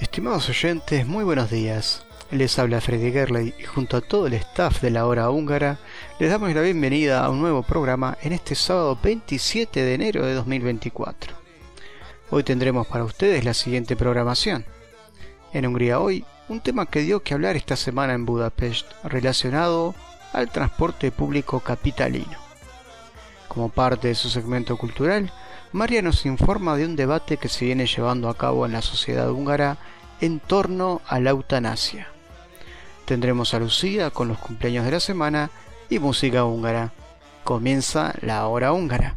Estimados oyentes, muy buenos días. Les habla Freddy Gerley y junto a todo el staff de la hora húngara les damos la bienvenida a un nuevo programa en este sábado 27 de enero de 2024. Hoy tendremos para ustedes la siguiente programación. En Hungría hoy, un tema que dio que hablar esta semana en Budapest relacionado al transporte público capitalino. Como parte de su segmento cultural, María nos informa de un debate que se viene llevando a cabo en la sociedad húngara en torno a la eutanasia. Tendremos a Lucía con los cumpleaños de la semana y música húngara. Comienza la hora húngara.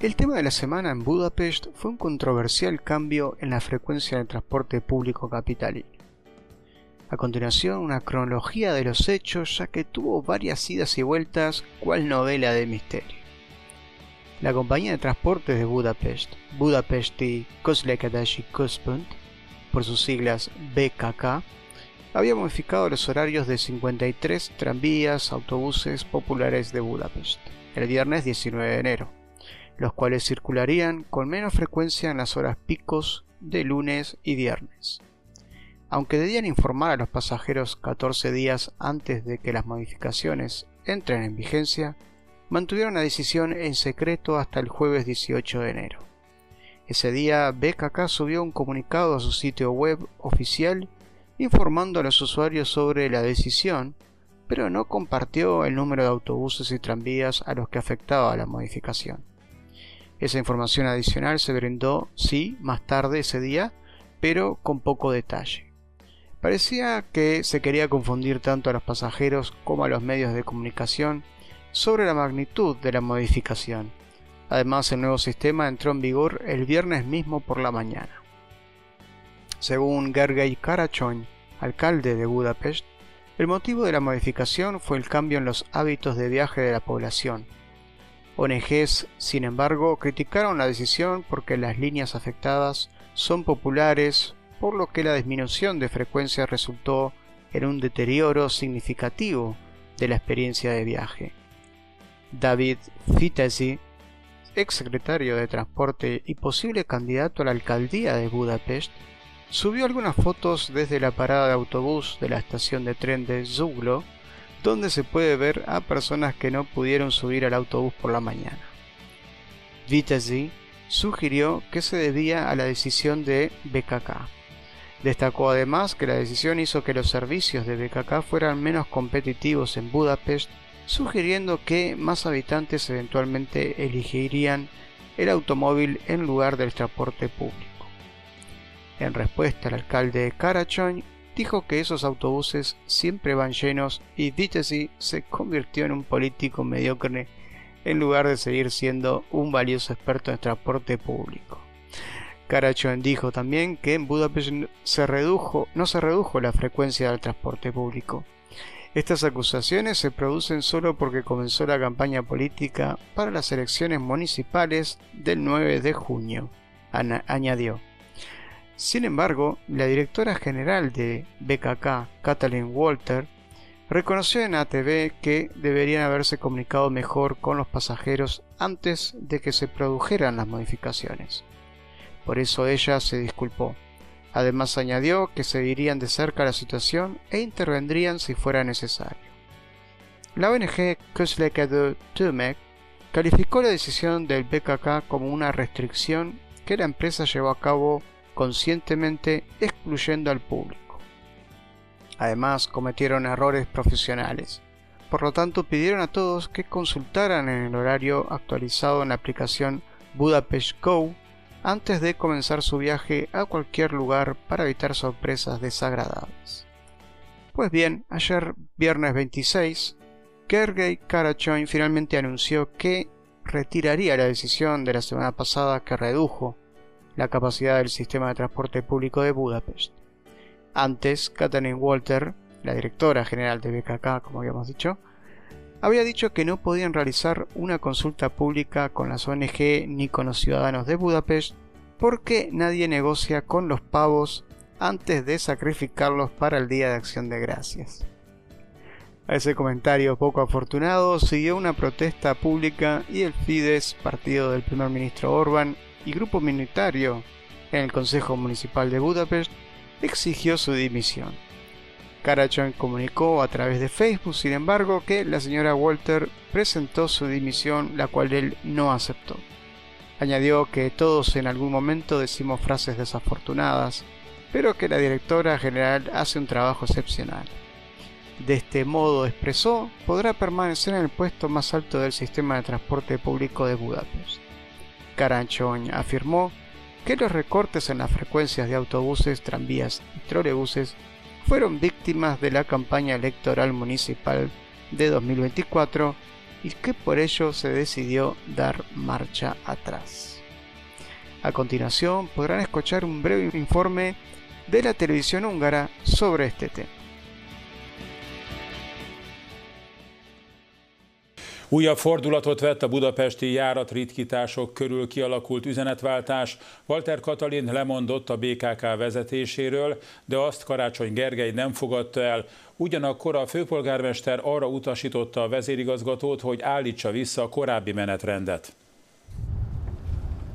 El tema de la semana en Budapest fue un controversial cambio en la frecuencia del transporte público capitalino. A continuación, una cronología de los hechos, ya que tuvo varias idas y vueltas, cual novela de misterio. La compañía de transportes de Budapest, Budapesti Közlekedési Központ, por sus siglas BKK, había modificado los horarios de 53 tranvías, autobuses populares de Budapest, el viernes 19 de enero los cuales circularían con menos frecuencia en las horas picos de lunes y viernes. Aunque debían informar a los pasajeros 14 días antes de que las modificaciones entren en vigencia, mantuvieron la decisión en secreto hasta el jueves 18 de enero. Ese día, BKK subió un comunicado a su sitio web oficial informando a los usuarios sobre la decisión, pero no compartió el número de autobuses y tranvías a los que afectaba la modificación. Esa información adicional se brindó, sí, más tarde ese día, pero con poco detalle. Parecía que se quería confundir tanto a los pasajeros como a los medios de comunicación sobre la magnitud de la modificación. Además, el nuevo sistema entró en vigor el viernes mismo por la mañana. Según Gergely Karachoin, alcalde de Budapest, el motivo de la modificación fue el cambio en los hábitos de viaje de la población, ONGs, sin embargo, criticaron la decisión porque las líneas afectadas son populares, por lo que la disminución de frecuencia resultó en un deterioro significativo de la experiencia de viaje. David Fitesi, ex secretario de Transporte y posible candidato a la alcaldía de Budapest, subió algunas fotos desde la parada de autobús de la estación de tren de Zuglo donde se puede ver a personas que no pudieron subir al autobús por la mañana. Vitezi sugirió que se debía a la decisión de BKK. Destacó además que la decisión hizo que los servicios de BKK fueran menos competitivos en Budapest, sugiriendo que más habitantes eventualmente elegirían el automóvil en lugar del transporte público. En respuesta, el alcalde Karachoy dijo que esos autobuses siempre van llenos y Vitesi se convirtió en un político mediocre en lugar de seguir siendo un valioso experto en transporte público. Karachon dijo también que en Budapest no se redujo la frecuencia del transporte público. Estas acusaciones se producen solo porque comenzó la campaña política para las elecciones municipales del 9 de junio, añadió. Sin embargo, la directora general de BKK, Kathleen Walter, reconoció en ATV que deberían haberse comunicado mejor con los pasajeros antes de que se produjeran las modificaciones. Por eso ella se disculpó. Además añadió que seguirían de cerca la situación e intervendrían si fuera necesario. La ONG de Tömek calificó la decisión del BKK como una restricción que la empresa llevó a cabo conscientemente excluyendo al público. Además, cometieron errores profesionales. Por lo tanto, pidieron a todos que consultaran en el horario actualizado en la aplicación Budapest Go antes de comenzar su viaje a cualquier lugar para evitar sorpresas desagradables. Pues bien, ayer viernes 26, Gergely Karachoin finalmente anunció que retiraría la decisión de la semana pasada que redujo la capacidad del sistema de transporte público de Budapest. Antes, Katalin Walter, la directora general de BKK, como habíamos dicho, había dicho que no podían realizar una consulta pública con las ONG ni con los ciudadanos de Budapest porque nadie negocia con los pavos antes de sacrificarlos para el Día de Acción de Gracias. A ese comentario poco afortunado siguió una protesta pública y el Fidesz, partido del primer ministro Orban, y grupo minoritario en el Consejo Municipal de Budapest, exigió su dimisión. Karachon comunicó a través de Facebook, sin embargo, que la señora Walter presentó su dimisión, la cual él no aceptó. Añadió que todos en algún momento decimos frases desafortunadas, pero que la directora general hace un trabajo excepcional. De este modo, expresó, podrá permanecer en el puesto más alto del sistema de transporte público de Budapest. Karanchon afirmó que los recortes en las frecuencias de autobuses, tranvías y trolebuses fueron víctimas de la campaña electoral municipal de 2024 y que por ello se decidió dar marcha atrás. A continuación podrán escuchar un breve informe de la televisión húngara sobre este tema. Újabb fordulatot vett a budapesti járatritkítások körül kialakult üzenetváltás. Walter Katalin lemondott a BKK vezetéséről, de azt Karácsony Gergely nem fogadta el. Ugyanakkor a főpolgármester arra utasította a vezérigazgatót, hogy állítsa vissza a korábbi menetrendet.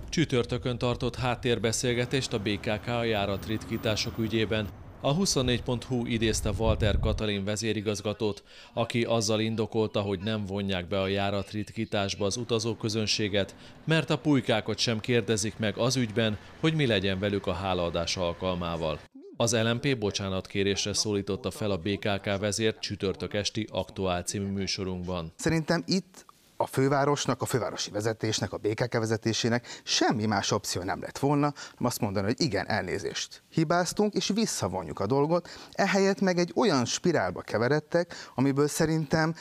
Csütörtökön tartott háttérbeszélgetést a BKK a járatritkítások ügyében. A 24.hu idézte Walter Katalin vezérigazgatót, aki azzal indokolta, hogy nem vonják be a járatritkításba az utazóközönséget, mert a pulykákat sem kérdezik meg az ügyben, hogy mi legyen velük a hálaadás alkalmával. Az LMP bocsánatkérésre szólította fel a BKK vezért csütörtök esti Aktuál című műsorunkban. Szerintem itt a fővárosnak, a fővárosi vezetésnek, a BKK vezetésének semmi más opció nem lett volna, hanem azt mondani, hogy igen, elnézést, hibáztunk, és visszavonjuk a dolgot, ehelyett meg egy olyan spirálba keveredtek, amiből szerintem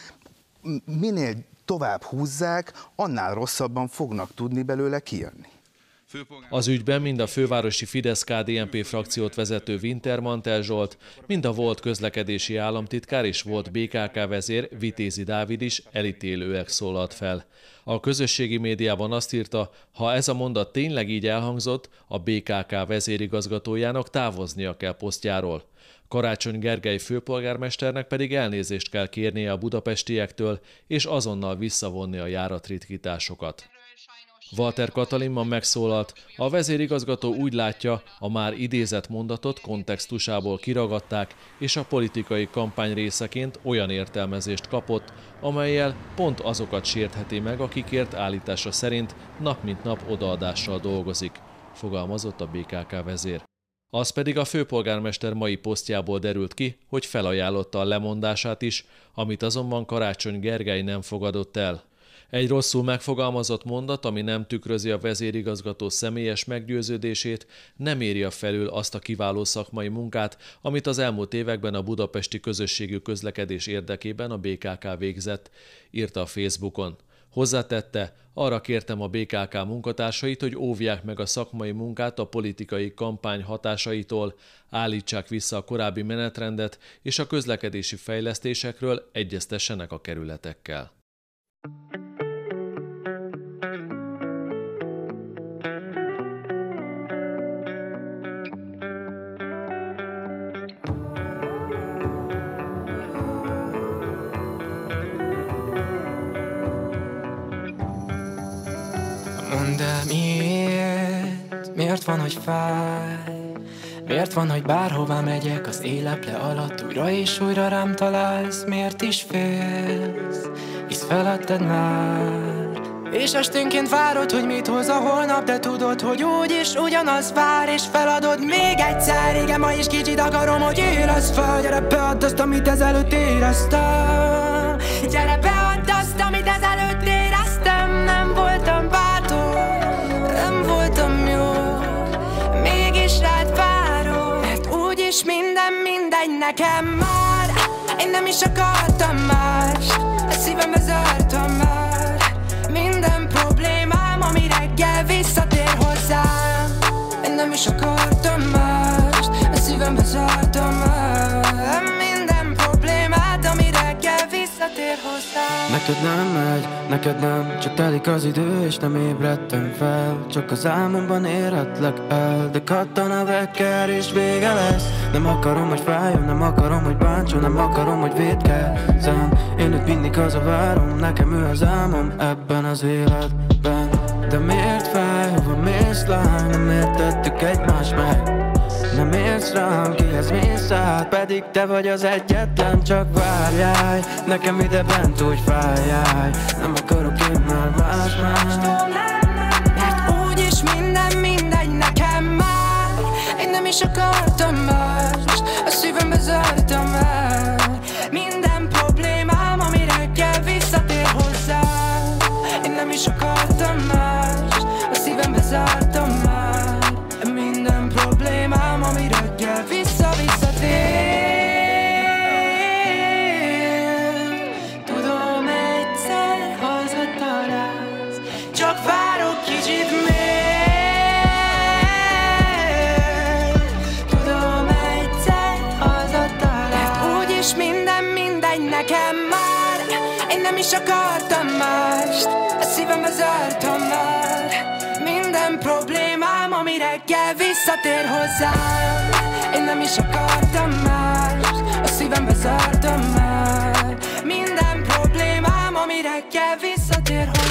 minél tovább húzzák, annál rosszabban fognak tudni belőle kijönni. Az ügyben mind a fővárosi Fidesz-KDNP frakciót vezető Wintermantel Zsolt, mind a volt közlekedési államtitkár és volt BKK vezér Vitézi Dávid is elítélőek szólalt fel. A közösségi médiában azt írta, ha ez a mondat tényleg így elhangzott, a BKK vezérigazgatójának távoznia kell posztjáról. Karácsony Gergely főpolgármesternek pedig elnézést kell kérnie a budapestiektől, és azonnal visszavonni a járatritkításokat. Walter Katalin megszólalt, a vezérigazgató úgy látja, a már idézett mondatot kontextusából kiragadták, és a politikai kampány részeként olyan értelmezést kapott, amelyel pont azokat sértheti meg, akikért állítása szerint nap mint nap odaadással dolgozik, fogalmazott a BKK vezér. Az pedig a főpolgármester mai posztjából derült ki, hogy felajánlotta a lemondását is, amit azonban Karácsony Gergely nem fogadott el. Egy rosszul megfogalmazott mondat, ami nem tükrözi a vezérigazgató személyes meggyőződését, nem írja felül azt a kiváló szakmai munkát, amit az elmúlt években a budapesti közösségű közlekedés érdekében a BKK végzett, írta a Facebookon. Hozzátette, arra kértem a BKK munkatársait, hogy óvják meg a szakmai munkát a politikai kampány hatásaitól, állítsák vissza a korábbi menetrendet, és a közlekedési fejlesztésekről egyeztessenek a kerületekkel. Van, hogy fáj? Miért van, hogy bárhová megyek az éleple alatt Újra és újra rám találsz, miért is félsz? Hisz feletted már. És esténként várod, hogy mit hoz a holnap De tudod, hogy úgy is ugyanaz vár És feladod még egyszer. Igen, ma is kicsit akarom, hogy érezd fel. Gyere beadd azt, amit ezelőtt éreztem. Gyere beadd nekem már. Én nem is akartam más A szívembe zártam már. Minden problémám, ami reggel visszatér hozzám. Én nem is akartam más A szívembe zártam visszatér hozzám. Neked nem megy, neked nem Csak telik az idő és nem ébredtem fel. Csak az álmomban érhetlek el De kattan a vekker és vége lesz. Nem akarom, hogy fájjon, nem akarom, hogy bántson Nem akarom, hogy védkezzem. Én őt mindig hazavárom Nekem ő az álmom ebben az életben. De miért fáj, hova mész lány? Nem értettük egymást meg nem érsz rám, kihez mész át Pedig te vagy az egyetlen, csak várjál. Nekem ide bent úgy fájjál. Nem akarok én már más más Mert úgyis minden mindegy nekem már. Én nem is akartam más A szívembe zártam el. Minden problémám, ami reggel visszatér hozzá. Én nem is akartam más is akartam mást. A szívembe zártam már Minden problémám, ami reggel visszatér hozzám. Én nem is akartam mást. A szívembe zártam már Minden problémám, ami reggel visszatér hozzám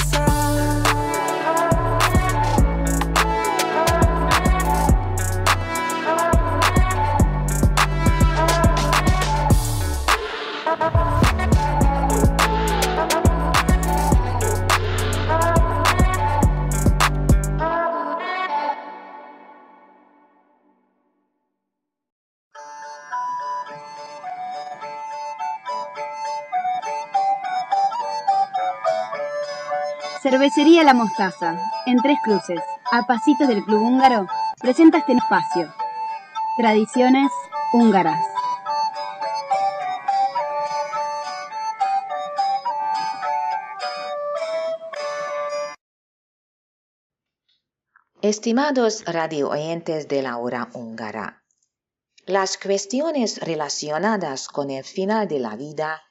Cervecería La Mostaza, en Tres Cruces, a pasitos del Club Húngaro, presenta este espacio. Tradiciones húngaras. Estimados radio oyentes de la hora húngara, las cuestiones relacionadas con el final de la vida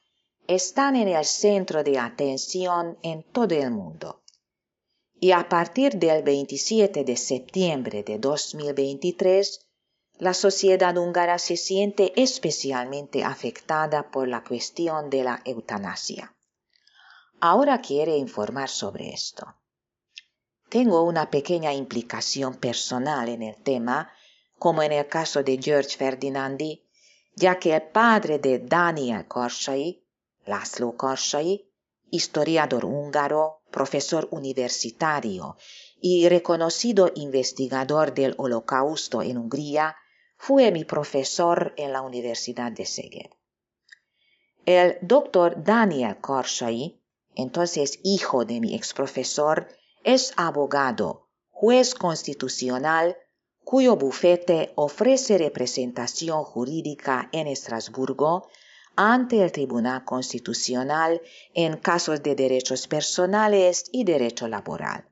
están en el centro de atención en todo el mundo. Y a partir del 27 de septiembre de 2023, la sociedad húngara se siente especialmente afectada por la cuestión de la eutanasia. Ahora quiere informar sobre esto. Tengo una pequeña implicación personal en el tema, como en el caso de George Ferdinandi, ya que el padre de Daniel Korsai, László Karsai, historiador húngaro, profesor universitario y reconocido investigador del Holocausto en Hungría, fue mi profesor en la Universidad de Szeged. El doctor Daniel Karsai, entonces hijo de mi exprofesor, es abogado, juez constitucional, cuyo bufete ofrece representación jurídica en Estrasburgo ante el Tribunal Constitucional en casos de derechos personales y derecho laboral.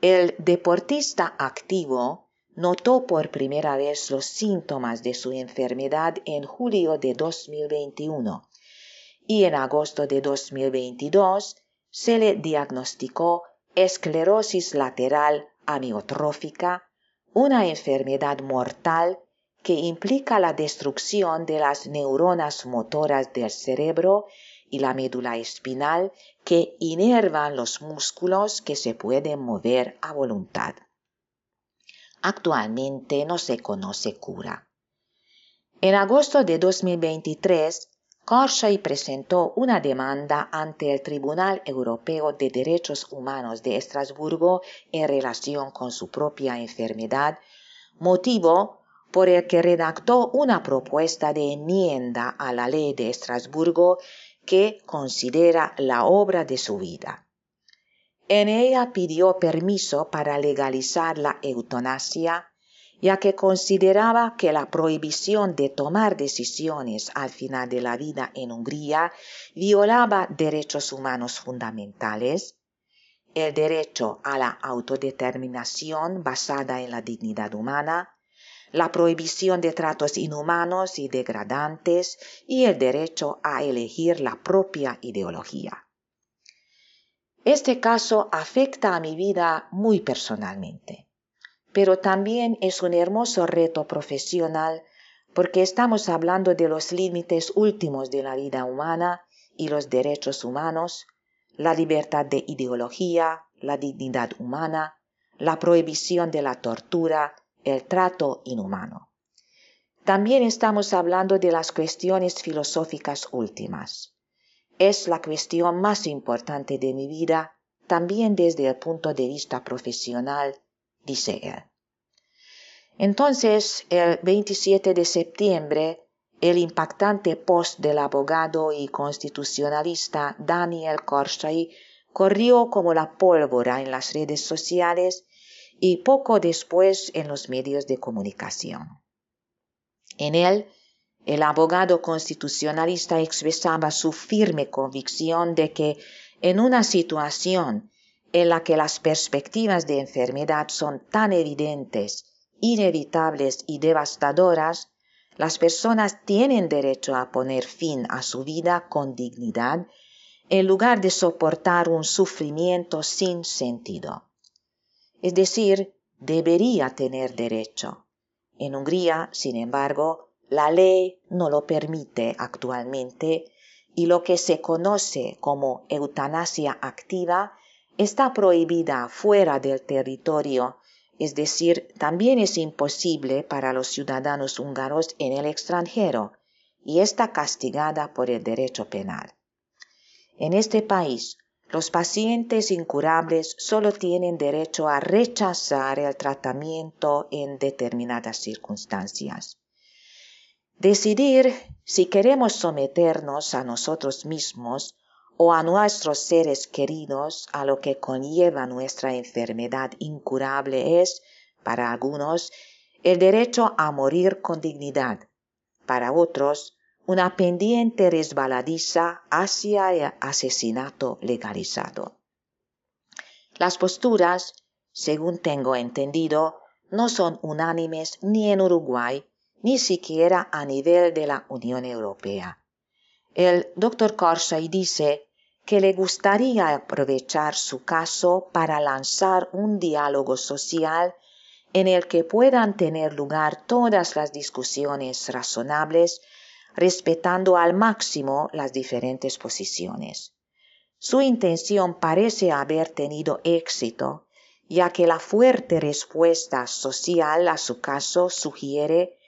El deportista activo notó por primera vez los síntomas de su enfermedad en julio de 2021 y en agosto de 2022 se le diagnosticó esclerosis lateral amiotrófica, una enfermedad mortal que implica la destrucción de las neuronas motoras del cerebro y la médula espinal que inervan los músculos que se pueden mover a voluntad. Actualmente no se conoce cura. En agosto de 2023, Karsai presentó una demanda ante el Tribunal Europeo de Derechos Humanos de Estrasburgo en relación con su propia enfermedad, motivo por el que redactó una propuesta de enmienda a la ley de Estrasburgo que considera la obra de su vida. En ella pidió permiso para legalizar la eutanasia, ya que consideraba que la prohibición de tomar decisiones al final de la vida en Hungría violaba derechos humanos fundamentales, el derecho a la autodeterminación basada en la dignidad humana, la prohibición de tratos inhumanos y degradantes y el derecho a elegir la propia ideología. Este caso afecta a mi vida muy personalmente, pero también es un hermoso reto profesional porque estamos hablando de los límites últimos de la vida humana y los derechos humanos, la libertad de ideología, la dignidad humana, la prohibición de la tortura, el trato inhumano. También estamos hablando de las cuestiones filosóficas últimas. Es la cuestión más importante de mi vida, también desde el punto de vista profesional, dice él. Entonces, el 27 de septiembre, el impactante post del abogado y constitucionalista Daniel Korshai corrió como la pólvora en las redes sociales y poco después en los medios de comunicación. En él, el abogado constitucionalista expresaba su firme convicción de que en una situación en la que las perspectivas de enfermedad son tan evidentes, inevitables y devastadoras, las personas tienen derecho a poner fin a su vida con dignidad en lugar de soportar un sufrimiento sin sentido es decir, debería tener derecho. En Hungría, sin embargo, la ley no lo permite actualmente y lo que se conoce como eutanasia activa está prohibida fuera del territorio, es decir, también es imposible para los ciudadanos húngaros en el extranjero y está castigada por el derecho penal. En este país, los pacientes incurables solo tienen derecho a rechazar el tratamiento en determinadas circunstancias. Decidir si queremos someternos a nosotros mismos o a nuestros seres queridos a lo que conlleva nuestra enfermedad incurable es, para algunos, el derecho a morir con dignidad, para otros, una pendiente resbaladiza hacia el asesinato legalizado. Las posturas, según tengo entendido, no son unánimes ni en Uruguay, ni siquiera a nivel de la Unión Europea. El doctor Corsay dice que le gustaría aprovechar su caso para lanzar un diálogo social en el que puedan tener lugar todas las discusiones razonables respetando al máximo las diferentes posiciones. Su intención parece haber tenido éxito, ya que la fuerte respuesta social a su caso sugiere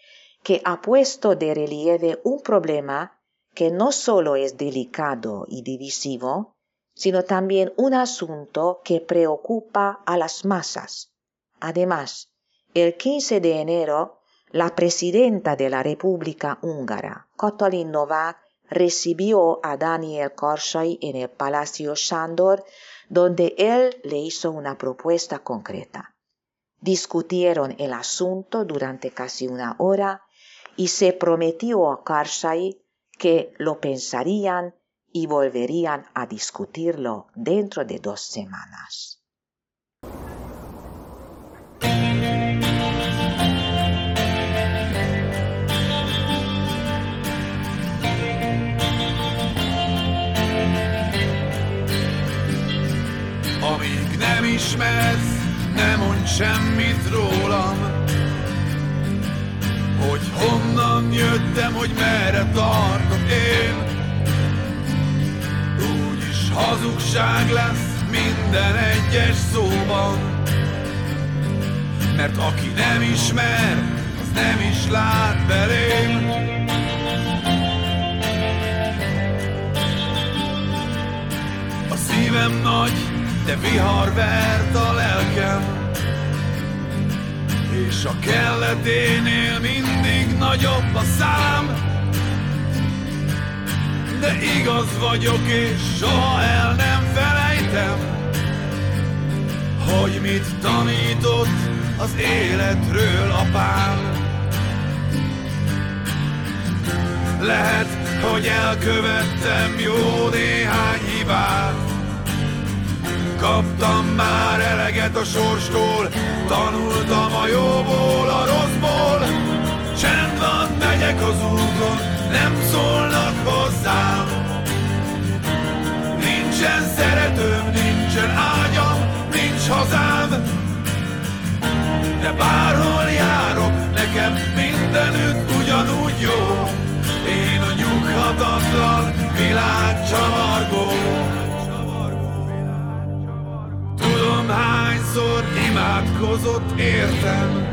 que ha puesto de relieve un problema que no solo es delicado y divisivo, sino también un asunto que preocupa a las masas. Además, el 15 de enero la presidenta de la República húngara, Katalin Novák, recibió a Daniel Korsai en el Palacio Sándor, donde él le hizo una propuesta concreta. Discutieron el asunto durante casi una hora y se prometió a Karsai que lo pensarían y volverían a discutirlo dentro de dos semanas. ismersz, ne mondj semmit rólam. Hogy honnan jöttem, hogy merre tartok én. Úgyis hazugság lesz minden egyes szóban. Mert aki nem ismer, az nem is lát belém. Szívem nagy, de vihar vert a lelkem És a kelleténél mindig nagyobb a szám. De igaz vagyok és soha el nem felejtem Hogy mit tanított az életről apám. Lehet, hogy elkövettem jó néhány hibát Kaptam már eleget a sorstól. Tanultam a jóból, a rosszból. Csend van, megyek az úton Nem szólnak hozzám. Nincsen szeretőm, nincsen ágyam Nincs hazám. De bárhol járok Nekem mindenütt ugyanúgy jó. Én a nyughatatlan világ csavargó hányszor imádkozott értem.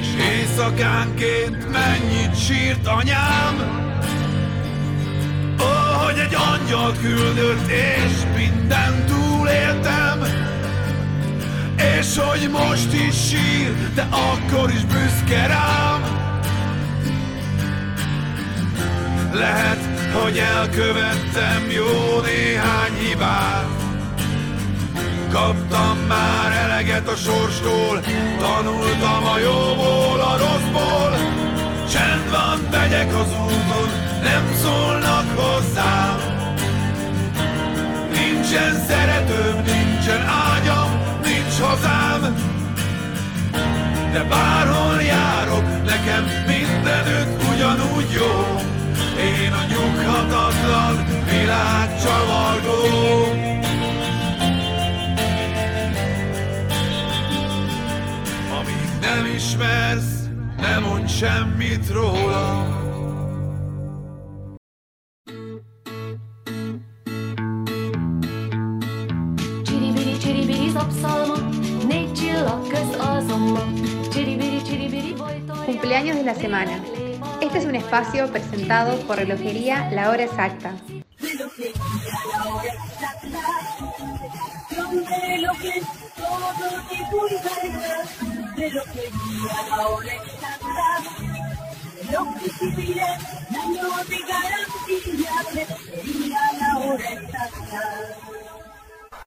És éjszakánként mennyit sírt anyám? Ó, hogy egy angyal küldött és minden túléltem. És hogy most is sír, de akkor is büszke rám. Lehet, hogy elkövettem jó néhány hibát Kaptam már eleget a sorstól Tanultam a jóból, a rosszból. Csend van, megyek az úton Nem szólnak hozzám. Nincsen szeretőm, nincsen ágyam Nincs hazám. De bárhol járok Nekem mindenütt ugyanúgy jó. Én a nyughatatlan világ csavargó. Cumpleaños de la semana. Este es un espacio presentado por Relojería La Hora Exacta.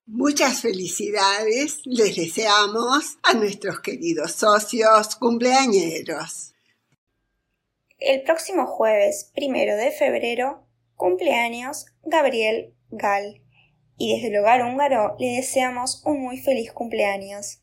Muchas felicidades les deseamos a nuestros queridos socios cumpleañeros. El próximo jueves primero de febrero cumpleaños Gabriel Gal y desde el hogar húngaro le deseamos un muy feliz cumpleaños.